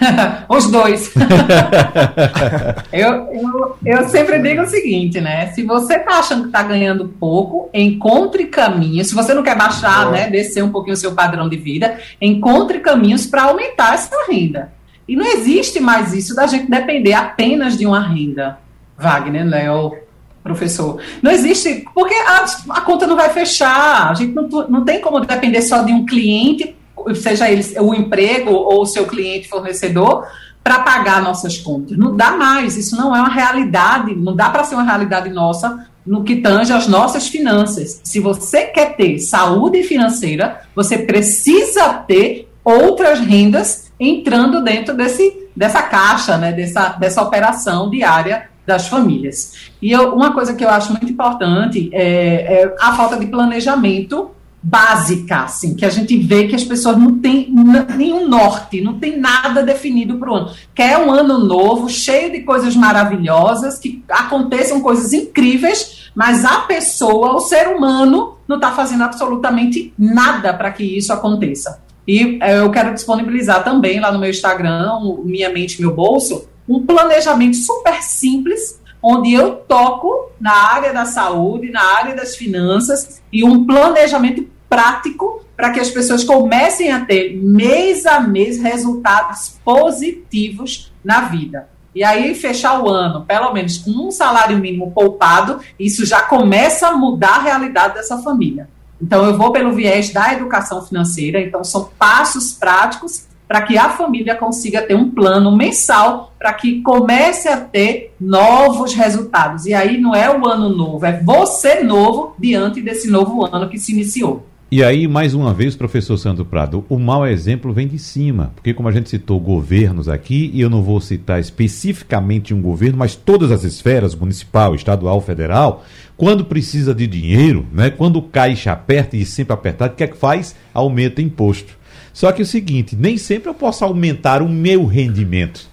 (laughs) Os dois. (laughs) eu, eu, eu, sempre digo o seguinte, né? Se você está achando que está ganhando pouco, encontre caminhos. Se você não quer baixar, né, descer um pouquinho o seu padrão de vida, encontre caminhos para aumentar essa renda. E não existe mais isso da gente depender apenas de uma renda. Wagner, Léo, professor. Não existe, porque a, a conta não vai fechar. A gente não, não tem como depender só de um cliente seja ele o emprego ou o seu cliente fornecedor, para pagar nossas contas. Não dá mais, isso não é uma realidade, não dá para ser uma realidade nossa no que tange as nossas finanças. Se você quer ter saúde financeira, você precisa ter outras rendas entrando dentro desse, dessa caixa, né, dessa, dessa operação diária das famílias. E eu, uma coisa que eu acho muito importante é, é a falta de planejamento básica, assim, que a gente vê que as pessoas não têm nenhum norte, não tem nada definido para o ano. Quer um ano novo, cheio de coisas maravilhosas, que aconteçam coisas incríveis, mas a pessoa, o ser humano, não está fazendo absolutamente nada para que isso aconteça. E é, eu quero disponibilizar também lá no meu Instagram, Minha Mente Meu Bolso, um planejamento super simples, onde eu toco na área da saúde, na área das finanças, e um planejamento prático para que as pessoas comecem a ter mês a mês resultados positivos na vida. E aí, fechar o ano, pelo menos com um salário mínimo poupado, isso já começa a mudar a realidade dessa família. Então, eu vou pelo viés da educação financeira, então, são passos práticos para que a família consiga ter um plano mensal para que comece a ter novos resultados. E aí não é o ano novo, é você novo diante desse novo ano que se iniciou. E aí, mais uma vez, professor Santo Prado, o mau exemplo vem de cima, porque como a gente citou governos aqui, e eu não vou citar especificamente um governo, mas todas as esferas, municipal, estadual, federal, quando precisa de dinheiro, né, quando o caixa aperta e sempre apertado, o que é que faz? Aumenta imposto. Só que é o seguinte, nem sempre eu posso aumentar o meu rendimento.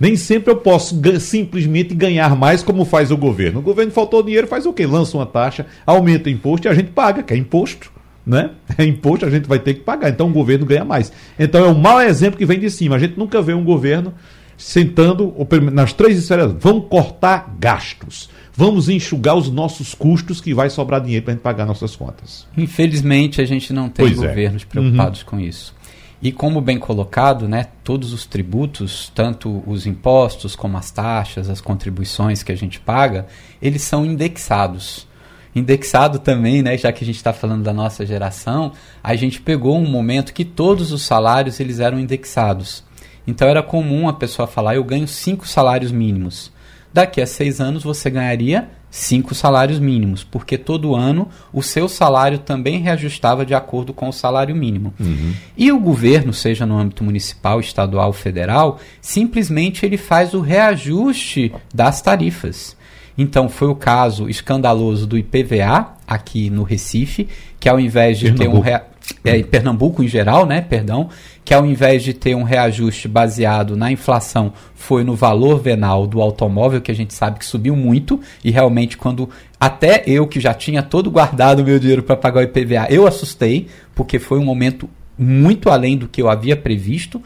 Nem sempre eu posso simplesmente ganhar mais como faz o governo. O governo faltou dinheiro, faz o quê? Lança uma taxa, aumenta o imposto e a gente paga, que é imposto né? (laughs) É imposto, a gente vai ter que pagar. Então o governo ganha mais. Então é um mau exemplo que vem de cima. A gente nunca vê um governo sentando nas três esferas. Vamos cortar gastos. Vamos enxugar os nossos custos que vai sobrar dinheiro para a gente pagar nossas contas. Infelizmente, a gente não tem pois é. governos é. preocupados uhum. com isso. E como bem colocado, né, todos os tributos, tanto os impostos como as taxas, as contribuições que a gente paga, eles são indexados indexado também, né, já que a gente está falando da nossa geração, a gente pegou um momento que todos os salários eles eram indexados. Então era comum a pessoa falar, eu ganho cinco salários mínimos. Daqui a seis anos você ganharia cinco salários mínimos, porque todo ano o seu salário também reajustava de acordo com o salário mínimo. Uhum. E o governo, seja no âmbito municipal, estadual, federal, simplesmente ele faz o reajuste das tarifas. Então, foi o caso escandaloso do IPVA aqui no Recife, que ao invés de Pernambuco. ter um. Rea... É, em Pernambuco em geral, né? Perdão, que ao invés de ter um reajuste baseado na inflação, foi no valor venal do automóvel, que a gente sabe que subiu muito, e realmente quando até eu que já tinha todo guardado o meu dinheiro para pagar o IPVA, eu assustei, porque foi um momento muito além do que eu havia previsto.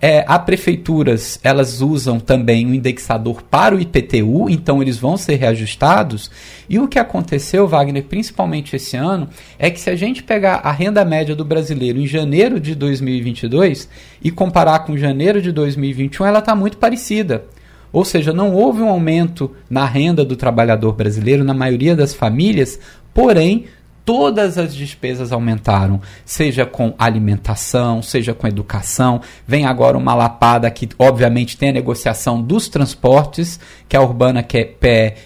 É, a prefeituras elas usam também o indexador para o IPTU, então eles vão ser reajustados. E o que aconteceu, Wagner, principalmente esse ano, é que se a gente pegar a renda média do brasileiro em janeiro de 2022 e comparar com janeiro de 2021, ela está muito parecida. Ou seja, não houve um aumento na renda do trabalhador brasileiro, na maioria das famílias, porém todas as despesas aumentaram, seja com alimentação, seja com educação. Vem agora uma lapada que, obviamente, tem a negociação dos transportes, que a Urbana quer,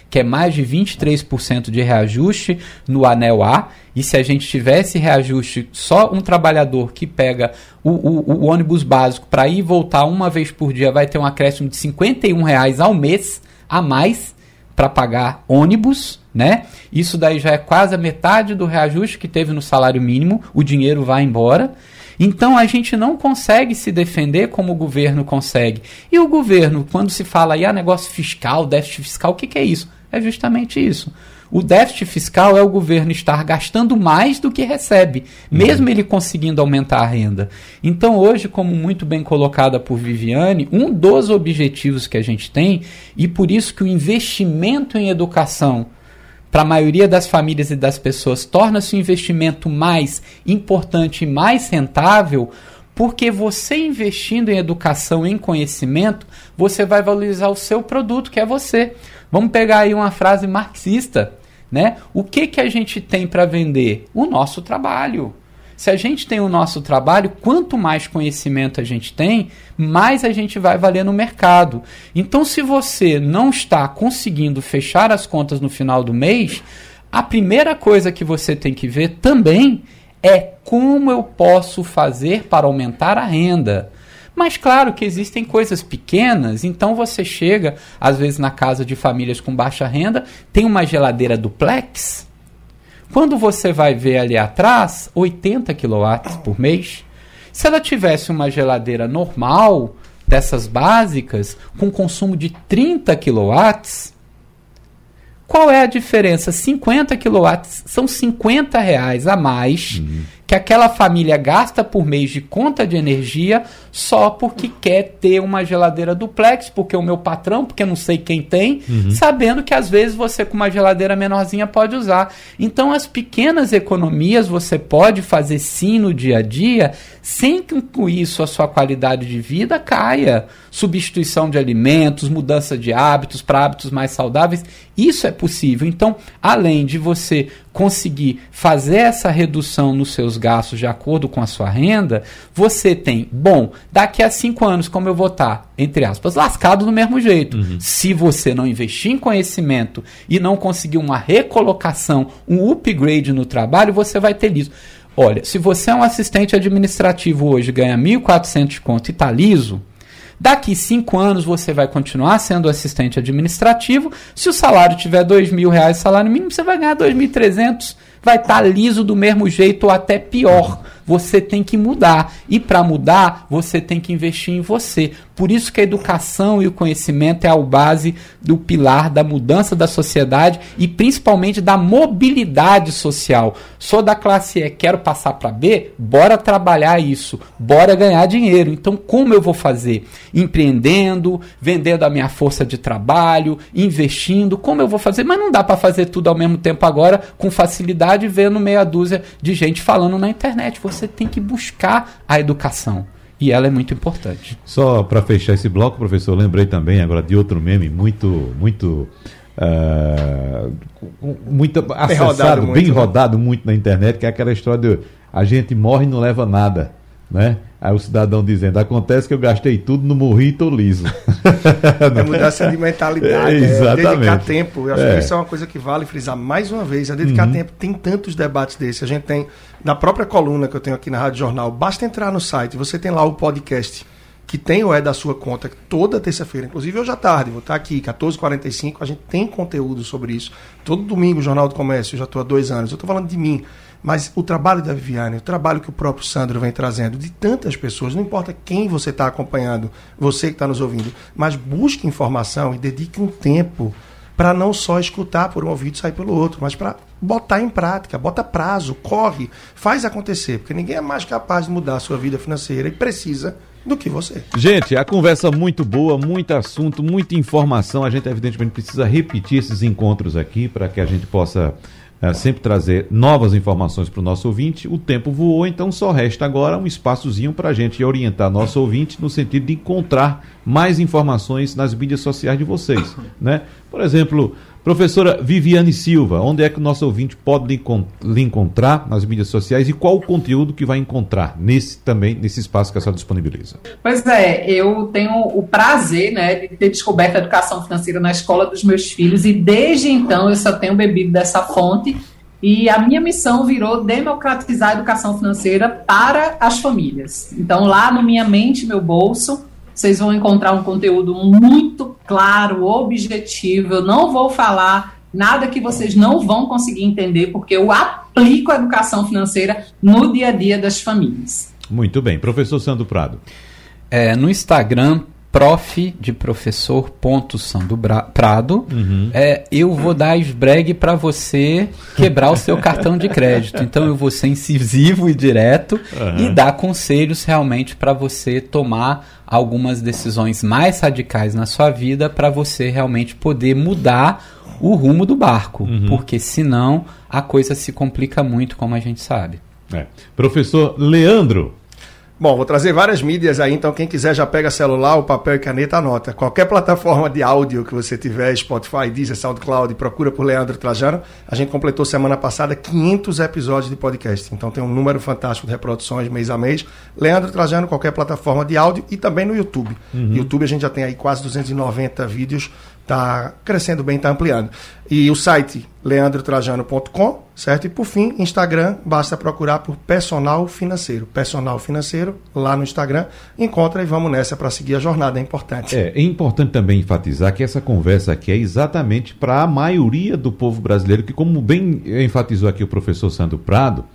quer mais de 23% de reajuste no anel A. E se a gente tivesse reajuste, só um trabalhador que pega o, o, o ônibus básico para ir e voltar uma vez por dia vai ter um acréscimo de 51 reais ao mês a mais para pagar ônibus, né? Isso daí já é quase a metade do reajuste que teve no salário mínimo, o dinheiro vai embora. Então a gente não consegue se defender como o governo consegue. E o governo, quando se fala aí, ah, negócio fiscal, déficit fiscal, o que, que é isso? É justamente isso. O déficit fiscal é o governo estar gastando mais do que recebe, mesmo uhum. ele conseguindo aumentar a renda. Então, hoje, como muito bem colocada por Viviane, um dos objetivos que a gente tem, e por isso que o investimento em educação para a maioria das famílias e das pessoas torna-se um investimento mais importante e mais rentável, porque você investindo em educação, em conhecimento, você vai valorizar o seu produto, que é você. Vamos pegar aí uma frase marxista né? O que, que a gente tem para vender? O nosso trabalho. Se a gente tem o nosso trabalho, quanto mais conhecimento a gente tem, mais a gente vai valer no mercado. Então, se você não está conseguindo fechar as contas no final do mês, a primeira coisa que você tem que ver também é como eu posso fazer para aumentar a renda. Mas claro que existem coisas pequenas, então você chega, às vezes, na casa de famílias com baixa renda, tem uma geladeira duplex. Quando você vai ver ali atrás, 80 kW por mês. Se ela tivesse uma geladeira normal, dessas básicas, com consumo de 30 kW, qual é a diferença? 50 kW são 50 reais a mais uhum. Que que aquela família gasta por mês de conta de energia só porque quer ter uma geladeira duplex, porque o meu patrão, porque não sei quem tem, uhum. sabendo que às vezes você com uma geladeira menorzinha pode usar. Então as pequenas economias você pode fazer sim no dia a dia, sem que com isso a sua qualidade de vida caia. Substituição de alimentos, mudança de hábitos para hábitos mais saudáveis, isso é possível. Então, além de você conseguir fazer essa redução nos seus gastos de acordo com a sua renda, você tem, bom, daqui a cinco anos, como eu vou estar, entre aspas, lascado do mesmo jeito. Uhum. Se você não investir em conhecimento e não conseguir uma recolocação, um upgrade no trabalho, você vai ter liso. Olha, se você é um assistente administrativo hoje, ganha 1.400 de conto e está liso, Daqui cinco anos você vai continuar sendo assistente administrativo. Se o salário tiver dois mil reais salário mínimo, você vai ganhar dois mil trezentos. Vai estar tá liso do mesmo jeito ou até pior você tem que mudar. E para mudar, você tem que investir em você. Por isso que a educação e o conhecimento é a base do pilar da mudança da sociedade e principalmente da mobilidade social. Sou da classe E, quero passar para B, bora trabalhar isso, bora ganhar dinheiro. Então, como eu vou fazer? Empreendendo, vendendo a minha força de trabalho, investindo, como eu vou fazer? Mas não dá para fazer tudo ao mesmo tempo agora com facilidade vendo meia dúzia de gente falando na internet. Você você tem que buscar a educação. E ela é muito importante. Só para fechar esse bloco, professor, lembrei também agora de outro meme muito, muito Uh, muito acessado, bem rodado, muito, bem né? rodado muito na internet, que é aquela história de a gente morre e não leva nada, né? Aí o cidadão dizendo, acontece que eu gastei tudo, não morri e tô liso. É mudança de mentalidade, é, exatamente. é dedicar tempo. Eu acho é. que isso é uma coisa que vale frisar mais uma vez, é dedicar uhum. tempo. Tem tantos debates desses. A gente tem, na própria coluna que eu tenho aqui na Rádio Jornal, basta entrar no site, você tem lá o podcast que tem o É da sua conta toda terça-feira, inclusive hoje à tarde, vou estar aqui, 14h45, a gente tem conteúdo sobre isso. Todo domingo, Jornal do Comércio, eu já estou há dois anos. Eu estou falando de mim. Mas o trabalho da Viviane, o trabalho que o próprio Sandro vem trazendo, de tantas pessoas, não importa quem você está acompanhando, você que está nos ouvindo, mas busque informação e dedique um tempo para não só escutar por um ouvido e sair pelo outro, mas para botar em prática, bota prazo, corre, faz acontecer, porque ninguém é mais capaz de mudar a sua vida financeira e precisa do que você. Gente, a conversa muito boa, muito assunto, muita informação. A gente evidentemente precisa repetir esses encontros aqui para que a gente possa é, sempre trazer novas informações para o nosso ouvinte. O tempo voou, então só resta agora um espaçozinho para a gente orientar nosso ouvinte no sentido de encontrar mais informações nas mídias sociais de vocês. Né? Por exemplo, Professora Viviane Silva, onde é que o nosso ouvinte pode lhe encontrar nas mídias sociais e qual o conteúdo que vai encontrar nesse também nesse espaço que a senhora disponibiliza? Pois é, eu tenho o prazer né, de ter descoberto a educação financeira na escola dos meus filhos e desde então eu só tenho bebido dessa fonte e a minha missão virou democratizar a educação financeira para as famílias. Então lá no Minha Mente, Meu Bolso, vocês vão encontrar um conteúdo muito claro, objetivo. Eu não vou falar nada que vocês não vão conseguir entender, porque eu aplico a educação financeira no dia a dia das famílias. Muito bem. Professor Sandro Prado. É, no Instagram, prof de professor ponto Sandro Prado, uhum. é, eu vou dar esbregue para você quebrar o seu cartão de crédito. Então eu vou ser incisivo e direto uhum. e dar conselhos realmente para você tomar algumas decisões mais radicais na sua vida para você realmente poder mudar o rumo do barco, uhum. porque senão a coisa se complica muito, como a gente sabe. É. Professor Leandro Bom, vou trazer várias mídias aí, então quem quiser já pega celular, o papel e caneta, anota. Qualquer plataforma de áudio que você tiver, Spotify, Deezer, SoundCloud, procura por Leandro Trajano. A gente completou semana passada 500 episódios de podcast, então tem um número fantástico de reproduções mês a mês. Leandro Trajano, qualquer plataforma de áudio e também no YouTube. Uhum. YouTube a gente já tem aí quase 290 vídeos Está crescendo bem, está ampliando. E o site leandrotrajano.com, certo? E por fim, Instagram, basta procurar por Personal Financeiro. Personal Financeiro, lá no Instagram, encontra e vamos nessa para seguir a jornada, é importante. É, é importante também enfatizar que essa conversa aqui é exatamente para a maioria do povo brasileiro, que como bem enfatizou aqui o professor Sandro Prado,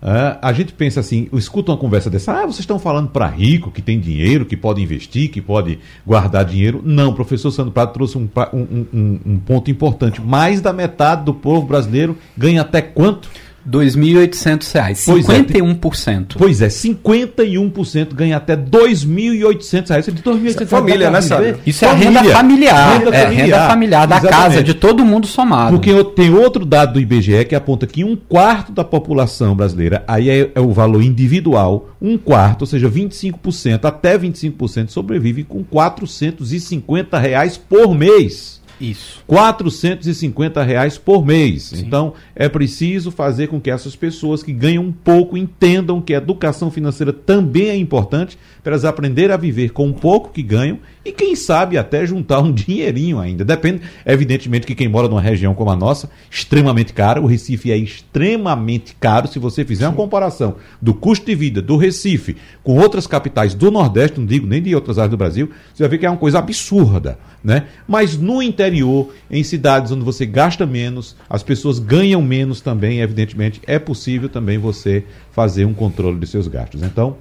Uh, a gente pensa assim, escuta uma conversa dessa, ah, vocês estão falando para rico, que tem dinheiro, que pode investir, que pode guardar dinheiro. Não, o professor Sandro Prado trouxe um, um, um, um ponto importante. Mais da metade do povo brasileiro ganha até quanto? 2.800 reais, 51%. Pois é, 51% ganha até 2.800 reais. De 2.800 família, né, sabe? Isso é família. renda familiar. Renda é, familiar, renda familiar da Exatamente. casa, de todo mundo somado. Porque tem outro dado do IBGE que aponta que um quarto da população brasileira, aí é, é o valor individual, um quarto, ou seja, 25%, até 25% sobrevive com 450 reais por mês. Isso. 450 reais por mês. Sim. Então, é preciso fazer com que essas pessoas que ganham um pouco entendam que a educação financeira também é importante para elas aprenderem a viver com um pouco que ganham e, quem sabe, até juntar um (laughs) dinheirinho ainda. Depende, evidentemente, que quem mora numa região como a nossa, extremamente cara, o Recife é extremamente caro. Se você fizer uma comparação do custo de vida do Recife com outras capitais do Nordeste, não digo nem de outras áreas do Brasil, você vai ver que é uma coisa absurda. Né? Mas no interior, em cidades onde você gasta menos, as pessoas ganham menos também, evidentemente, é possível também você fazer um controle de seus gastos. Então,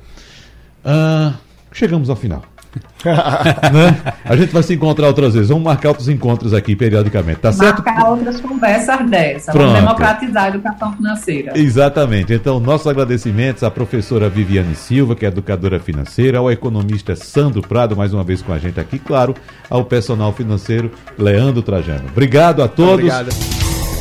uh, chegamos ao final. (laughs) né? A gente vai se encontrar outras vezes. Vamos marcar outros encontros aqui periodicamente, tá certo? Marcar outras conversas dessas. Vamos democratizar a educação financeira. Exatamente. Então, nossos agradecimentos à professora Viviane Silva, que é educadora financeira, ao economista Sandro Prado, mais uma vez com a gente aqui, claro, ao personal financeiro Leandro Trajano. Obrigado a todos. Obrigado.